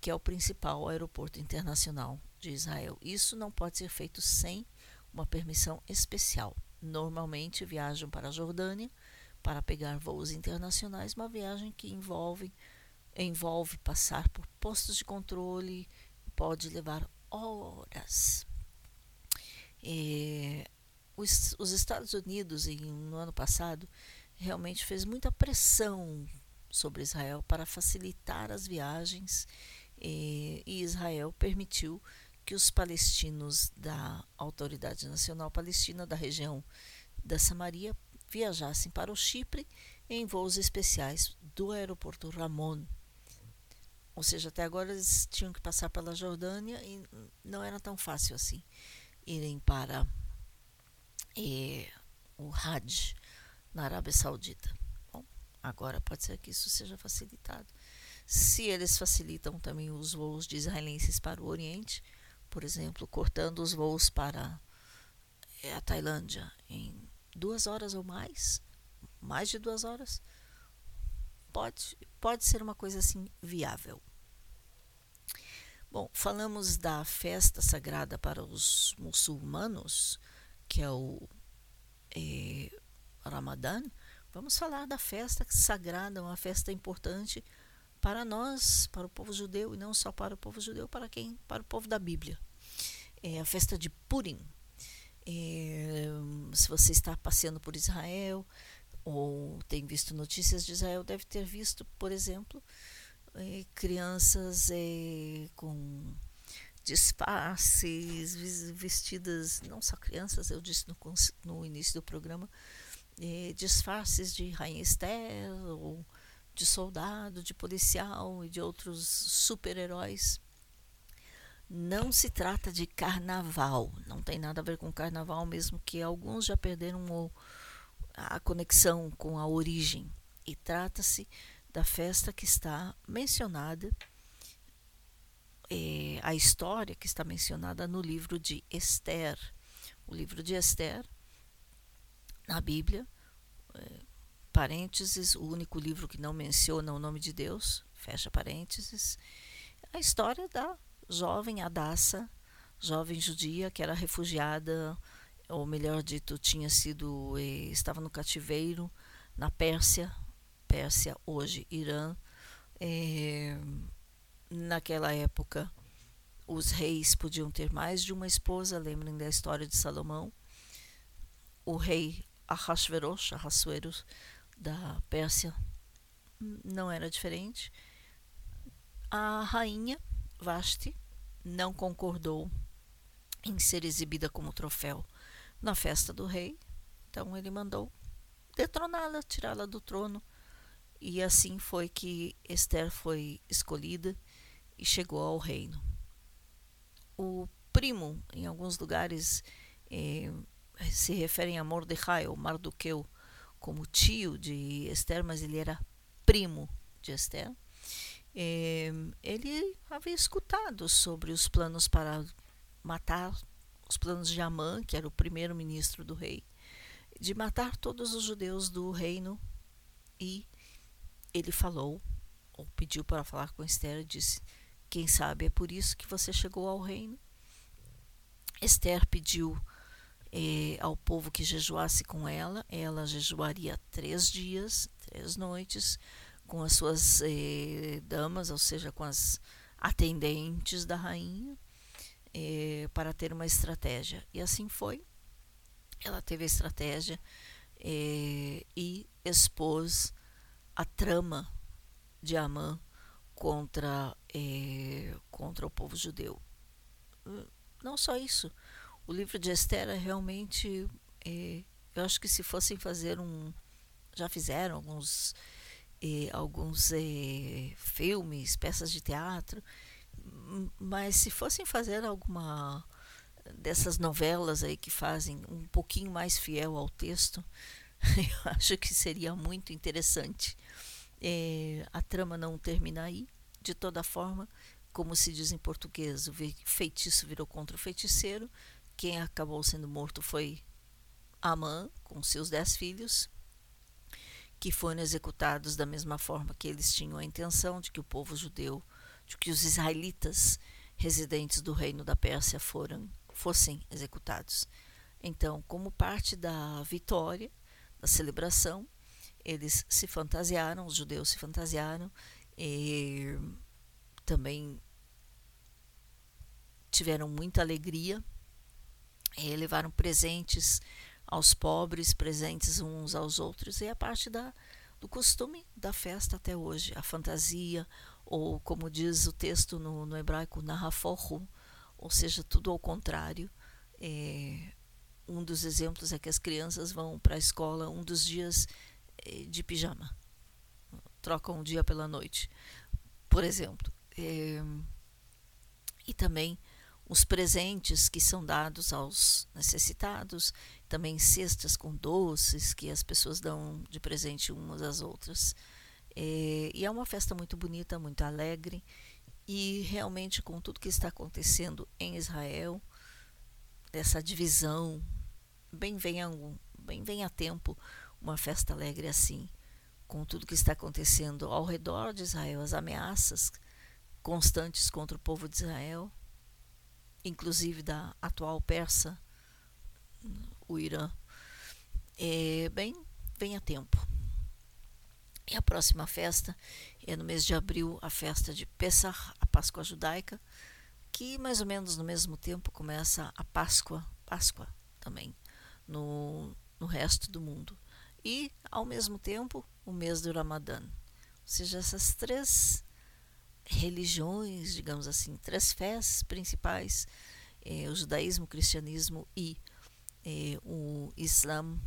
que é o principal aeroporto internacional de Israel. Isso não pode ser feito sem uma permissão especial. Normalmente viajam para a Jordânia para pegar voos internacionais, uma viagem que envolve envolve passar por postos de controle, pode levar horas. É, os, os, Estados Unidos, em, no ano passado, realmente fez muita pressão sobre Israel para facilitar as viagens é, e Israel permitiu que os palestinos da Autoridade Nacional Palestina da região da Samaria viajassem para o Chipre em voos especiais do aeroporto Ramon ou seja, até agora eles tinham que passar pela Jordânia e não era tão fácil assim irem para eh, o Hajj na Arábia Saudita. Bom, agora pode ser que isso seja facilitado. se eles facilitam também os voos de israelenses para o Oriente, por exemplo, cortando os voos para a Tailândia em duas horas ou mais, mais de duas horas, pode, pode ser uma coisa assim viável. Bom, falamos da festa sagrada para os muçulmanos, que é o é, Ramadã. Vamos falar da festa sagrada, uma festa importante para nós, para o povo judeu, e não só para o povo judeu, para quem? Para o povo da Bíblia. É a festa de Purim. É, se você está passeando por Israel ou tem visto notícias de Israel, deve ter visto, por exemplo, é, crianças é, com disfarces, vestidas, não só crianças, eu disse no, no início do programa, é, disfarces de Rainha Esther, ou de soldado, de policial e de outros super-heróis. Não se trata de carnaval, não tem nada a ver com carnaval, mesmo que alguns já perderam o, a conexão com a origem. E trata-se da festa que está mencionada, é, a história que está mencionada no livro de Esther. O livro de Esther, na Bíblia, é, parênteses, o único livro que não menciona o nome de Deus, fecha parênteses, a história da jovem Adassa, jovem judia que era refugiada, ou melhor dito, tinha sido, eh, estava no cativeiro na Pérsia, Pérsia, hoje Irã. É, naquela época, os reis podiam ter mais de uma esposa. Lembrem da história de Salomão. O rei Ahasverosh, Ahasuerus, da Pérsia, não era diferente. A rainha Vashti não concordou em ser exibida como troféu na festa do rei. Então ele mandou detroná-la, tirá-la do trono e assim foi que Esther foi escolhida e chegou ao reino. O primo, em alguns lugares, eh, se referem a Mordecai ou Mardoqueu como tio de Esther, mas ele era primo de Esther. Eh, ele havia escutado sobre os planos para matar os planos de Amã, que era o primeiro ministro do rei, de matar todos os judeus do reino e ele falou, ou pediu para falar com Esther, e disse: Quem sabe é por isso que você chegou ao reino. Esther pediu eh, ao povo que jejuasse com ela. Ela jejuaria três dias, três noites, com as suas eh, damas, ou seja, com as atendentes da rainha, eh, para ter uma estratégia. E assim foi. Ela teve a estratégia e expôs a trama de Amã contra, é, contra o povo judeu. Não só isso. O livro de Esther é realmente. Eu acho que se fossem fazer um. Já fizeram alguns, alguns filmes, peças de teatro, mas se fossem fazer alguma dessas novelas aí que fazem um pouquinho mais fiel ao texto, eu acho que seria muito interessante. É, a trama não termina aí, de toda forma, como se diz em português, o feitiço virou contra o feiticeiro. Quem acabou sendo morto foi Amã, com seus dez filhos, que foram executados da mesma forma que eles tinham a intenção de que o povo judeu, de que os israelitas residentes do reino da Pérsia foram, fossem executados. Então, como parte da vitória, da celebração, eles se fantasiaram, os judeus se fantasiaram e também tiveram muita alegria, e levaram presentes aos pobres, presentes uns aos outros, e é parte da, do costume da festa até hoje, a fantasia, ou como diz o texto no, no hebraico, narraforru, ou seja, tudo ao contrário. É, um dos exemplos é que as crianças vão para a escola um dos dias eh, de pijama, trocam o dia pela noite, por exemplo. É, e também os presentes que são dados aos necessitados, também cestas com doces que as pessoas dão de presente umas às outras. É, e é uma festa muito bonita, muito alegre. E realmente, com tudo que está acontecendo em Israel, dessa divisão, bem venha, bem venha a tempo uma festa alegre assim, com tudo que está acontecendo ao redor de Israel, as ameaças constantes contra o povo de Israel, inclusive da atual persa, o Irã. É, bem, venha tempo. E a próxima festa é no mês de abril, a festa de Pesach, a Páscoa judaica, que mais ou menos no mesmo tempo começa a Páscoa, Páscoa também, no, no resto do mundo. E, ao mesmo tempo, o mês do Ramadã. Ou seja, essas três religiões, digamos assim, três fés principais, eh, o judaísmo, o cristianismo e eh, o Islã,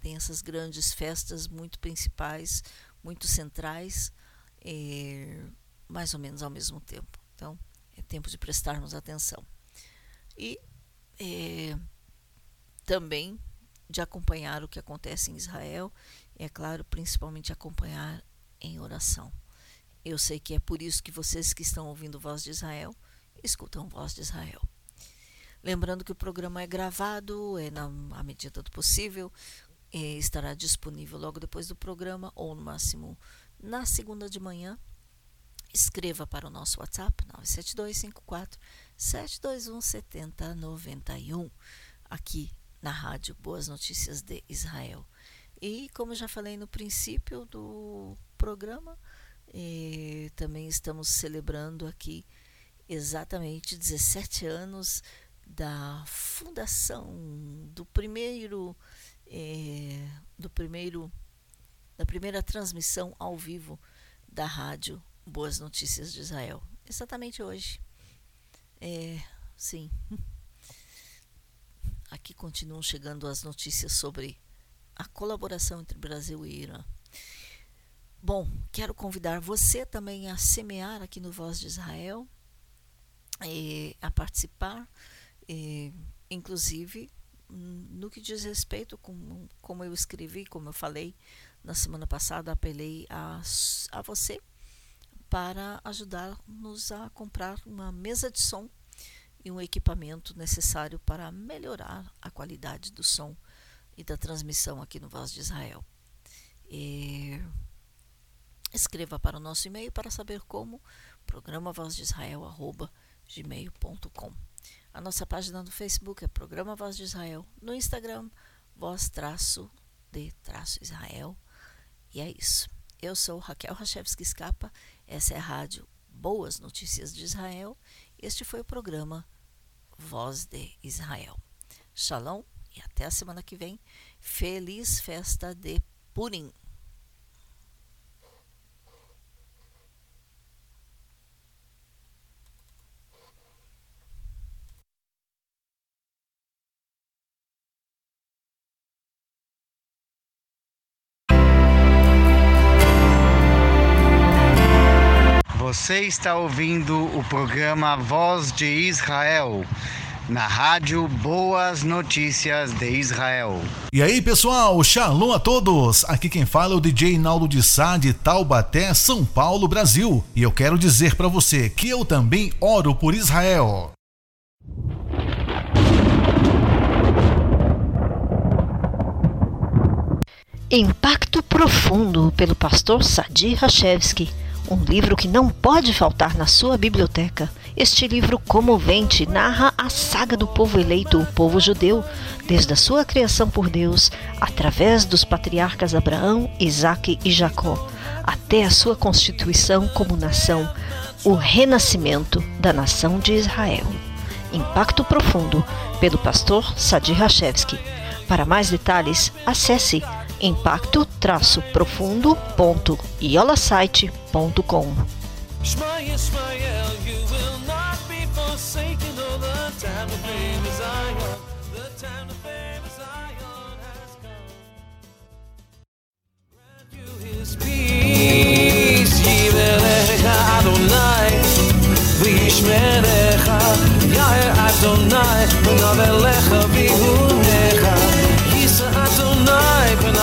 tem essas grandes festas muito principais, muito centrais, eh, mais ou menos ao mesmo tempo. Então, é tempo de prestarmos atenção. E também de acompanhar o que acontece em Israel, e é claro, principalmente acompanhar em oração. Eu sei que é por isso que vocês que estão ouvindo Voz de Israel escutam Voz de Israel. Lembrando que o programa é gravado, é na à medida do possível, é, estará disponível logo depois do programa, ou no máximo na segunda de manhã. Escreva para o nosso WhatsApp 97254 721 7091, aqui na rádio Boas Notícias de Israel. E como já falei no princípio do programa, e também estamos celebrando aqui exatamente 17 anos da fundação do primeiro é, do primeiro da primeira transmissão ao vivo da rádio Boas Notícias de Israel. Exatamente hoje. É, sim. Aqui continuam chegando as notícias sobre a colaboração entre Brasil e Irã. Bom, quero convidar você também a semear aqui no Voz de Israel, e a participar, e, inclusive no que diz respeito, com, como eu escrevi, como eu falei na semana passada, apelei a, a você para ajudar-nos a comprar uma mesa de som e um equipamento necessário para melhorar a qualidade do som e da transmissão aqui no Voz de Israel. E Escreva para o nosso e-mail para saber como, programa Voz A nossa página no Facebook é Programa Voz de Israel, no Instagram, voz traço de traço Israel. E é isso. Eu sou Raquel Rachevski Scapa, essa é a rádio Boas Notícias de Israel. Este foi o programa Voz de Israel. Shalom e até a semana que vem. Feliz festa de Purim. Você está ouvindo o programa Voz de Israel na rádio Boas Notícias de Israel. E aí, pessoal, shalom a todos. Aqui quem fala é o DJ Naldo de Sá de Taubaté, São Paulo, Brasil. E eu quero dizer para você que eu também oro por Israel. Impacto Profundo pelo pastor Sadi Rachevski um livro que não pode faltar na sua biblioteca. Este livro comovente narra a saga do povo eleito, o povo judeu, desde a sua criação por Deus, através dos patriarcas Abraão, Isaque e Jacó, até a sua constituição como nação, o renascimento da nação de Israel. Impacto Profundo, pelo pastor Sadi Rachevski. Para mais detalhes, acesse impacto-profundo.iolasite.com. Shema Yisrael, you will not be forsaken the time. The time has come.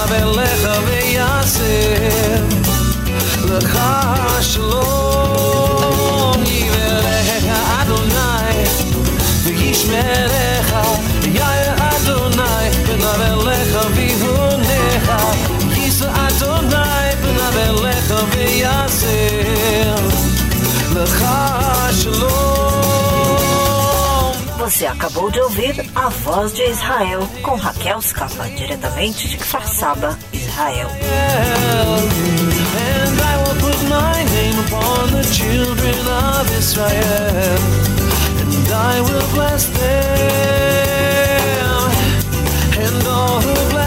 אבל לך ויעשה לך שלום. Você acabou de ouvir A Voz de Israel com Raquel Scapa, diretamente de Kfar Saba, Israel. And I will bless them, and all who